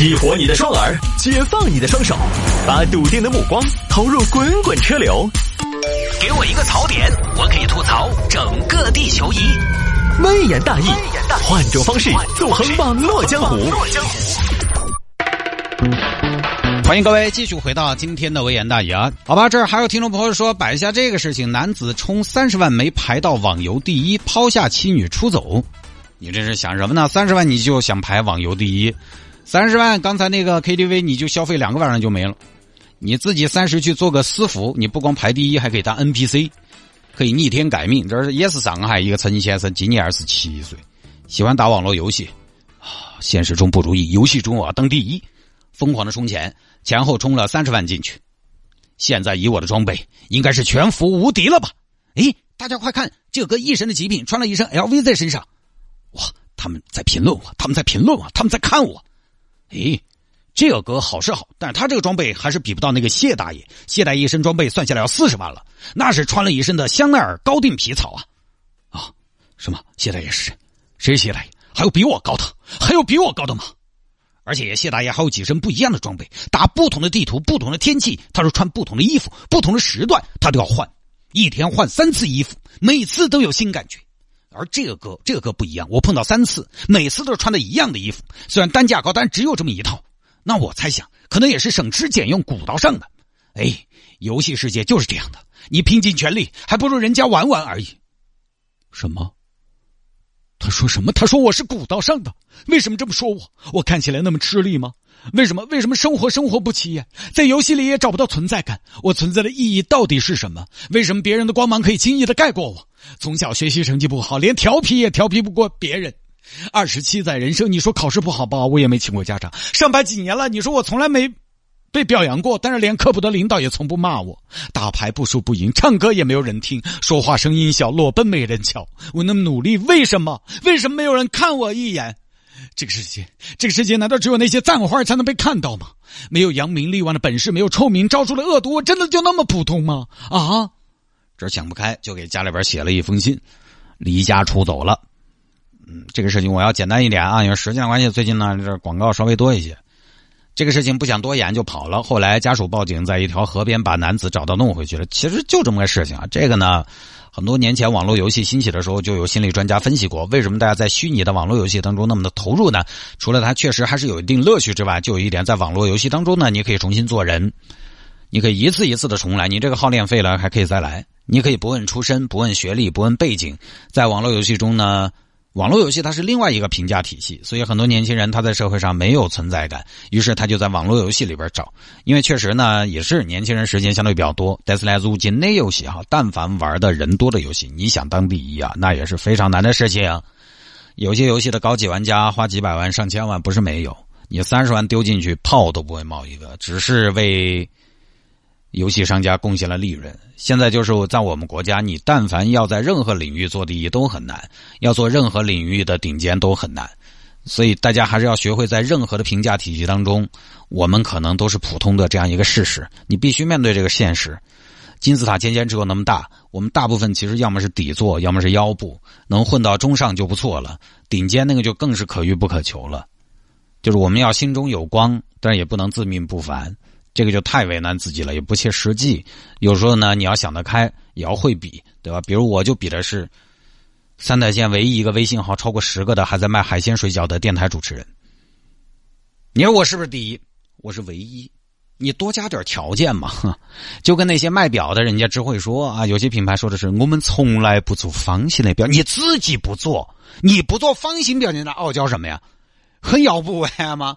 激活你的双耳，解放你的双手，把笃定的目光投入滚滚车流。给我一个槽点，我可以吐槽整个地球仪。微言大义，换种方式纵横网络江湖。欢迎各位继续回到今天的微言大义啊！好吧，这儿还有听众朋友说摆一下这个事情：男子充三十万没排到网游第一，抛下妻女出走。你这是想什么呢？三十万你就想排网游第一？三十万，刚才那个 KTV 你就消费两个晚上就没了。你自己三十去做个私服，你不光排第一，还可以当 NPC，可以逆天改命。这是也是上海一个陈先生，今年二十七岁，喜欢打网络游戏啊，现实中不如意，游戏中我要登第一，疯狂的充钱，前后充了三十万进去。现在以我的装备，应该是全服无敌了吧？诶，大家快看，这个一身的极品，穿了一身 LV 在身上，哇！他们在评论我，他们在评论我，他们在看我。诶，这个哥好是好，但是他这个装备还是比不到那个谢大爷。谢大爷一身装备算下来要四十万了，那是穿了一身的香奈儿高定皮草啊！啊，什么？谢大爷是谁？谁是谢大爷？还有比我高的？还有比我高的吗？而且谢大爷还有几身不一样的装备，打不同的地图、不同的天气，他说穿不同的衣服，不同的时段他都要换，一天换三次衣服，每次都有新感觉。而这个哥，这个哥不一样，我碰到三次，每次都是穿的一样的衣服，虽然单价高，但只有这么一套。那我猜想，可能也是省吃俭用鼓捣上的。哎，游戏世界就是这样的，你拼尽全力，还不如人家玩玩而已。什么？他说什么？他说我是古道上的，为什么这么说我？我看起来那么吃力吗？为什么？为什么生活生活不起眼，在游戏里也找不到存在感？我存在的意义到底是什么？为什么别人的光芒可以轻易的盖过我？从小学习成绩不好，连调皮也调皮不过别人。二十七载人生，你说考试不好吧？我也没请过家长。上班几年了，你说我从来没被表扬过，但是连科普的领导也从不骂我。打牌不输不赢，唱歌也没有人听，说话声音小，裸奔没人瞧。我那么努力，为什么？为什么没有人看我一眼？这个世界，这个世界难道只有那些赞花才能被看到吗？没有扬名立万的本事，没有臭名昭著的恶毒，我真的就那么普通吗？啊！这想不开，就给家里边写了一封信，离家出走了。嗯，这个事情我要简单一点啊，因为时间关系，最近呢这广告稍微多一些。这个事情不想多言就跑了，后来家属报警，在一条河边把男子找到弄回去了。其实就这么个事情啊，这个呢。很多年前，网络游戏兴起的时候，就有心理专家分析过，为什么大家在虚拟的网络游戏当中那么的投入呢？除了它确实还是有一定乐趣之外，就有一点，在网络游戏当中呢，你可以重新做人，你可以一次一次的重来，你这个号练废了还可以再来，你可以不问出身、不问学历、不问背景，在网络游戏中呢。网络游戏它是另外一个评价体系，所以很多年轻人他在社会上没有存在感，于是他就在网络游戏里边找。因为确实呢，也是年轻人时间相对比较多。但是来如今那游戏哈，但凡玩的人多的游戏，你想当第一啊，那也是非常难的事情。有些游戏的高级玩家花几百万、上千万不是没有，你三十万丢进去，炮都不会冒一个，只是为。游戏商家贡献了利润。现在就是在我们国家，你但凡要在任何领域做第一都很难，要做任何领域的顶尖都很难。所以大家还是要学会在任何的评价体系当中，我们可能都是普通的这样一个事实。你必须面对这个现实。金字塔尖尖只有那么大，我们大部分其实要么是底座，要么是腰部，能混到中上就不错了。顶尖那个就更是可遇不可求了。就是我们要心中有光，但也不能自命不凡。这个就太为难自己了，也不切实际。有时候呢，你要想得开，也要会比，对吧？比如我就比的是三台县唯一一个微信号超过十个的，还在卖海鲜水饺的电台主持人。你说我是不是第一？我是唯一。你多加点条件嘛，就跟那些卖表的人家只会说啊，有些品牌说的是我们从来不做方形的表，你自己不做，你不做方形表，你那傲娇什么呀？很要不完吗？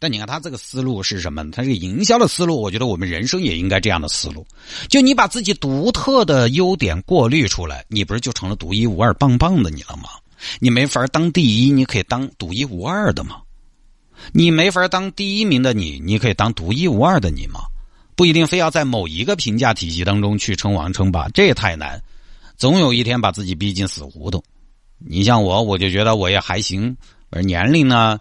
但你看他这个思路是什么？他这个营销的思路，我觉得我们人生也应该这样的思路。就你把自己独特的优点过滤出来，你不是就成了独一无二、棒棒的你了吗？你没法当第一，你可以当独一无二的吗？你没法当第一名的你，你可以当独一无二的你吗？不一定非要在某一个评价体系当中去称王称霸，这也太难。总有一天把自己逼进死胡同。你像我，我就觉得我也还行，而年龄呢？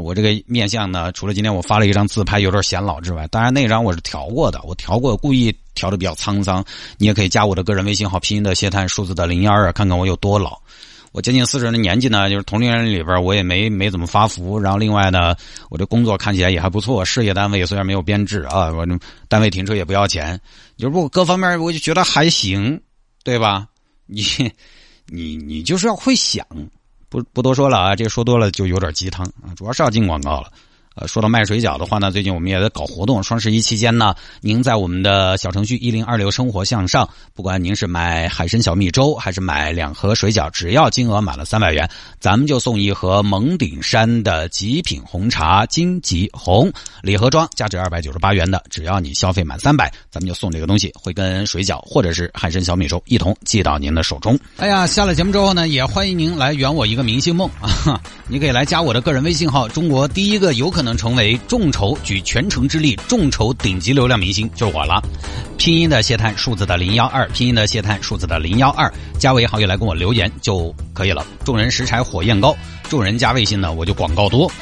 我这个面相呢，除了今天我发了一张自拍有点显老之外，当然那张我是调过的，我调过，故意调的比较沧桑。你也可以加我的个人微信号，拼音的谢探，数字的零幺二，看看我有多老。我接近四十的年纪呢，就是同龄人里边我也没没怎么发福。然后另外呢，我这工作看起来也还不错，事业单位虽然没有编制啊，我单位停车也不要钱，就是不各方面我就觉得还行，对吧？你你你就是要会想，不不多说了啊，这说多了就有点鸡汤啊，主要是要进广告了。呃，说到卖水饺的话呢，最近我们也在搞活动。双十一期间呢，您在我们的小程序一零二六生活向上，不管您是买海参小米粥还是买两盒水饺，只要金额满了三百元，咱们就送一盒蒙顶山的极品红茶金吉红礼盒装，价值二百九十八元的。只要你消费满三百，咱们就送这个东西，会跟水饺或者是海参小米粥一同寄到您的手中。哎呀，下了节目之后呢，也欢迎您来圆我一个明星梦啊！你可以来加我的个人微信号，中国第一个有可能。能成为众筹举全城之力众筹顶级流量明星就是我了，拼音的谢探数字的零幺二，拼音的谢探数字的零幺二，加为好友来跟我留言就可以了。众人拾柴火焰高，众人加微信呢我就广告多。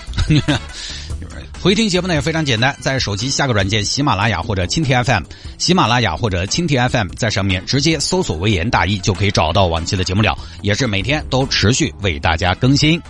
回听节目呢也非常简单，在手机下个软件喜马拉雅或者蜻蜓 FM，喜马拉雅或者蜻蜓 FM 在上面直接搜索“微言大义”就可以找到往期的节目了，也是每天都持续为大家更新。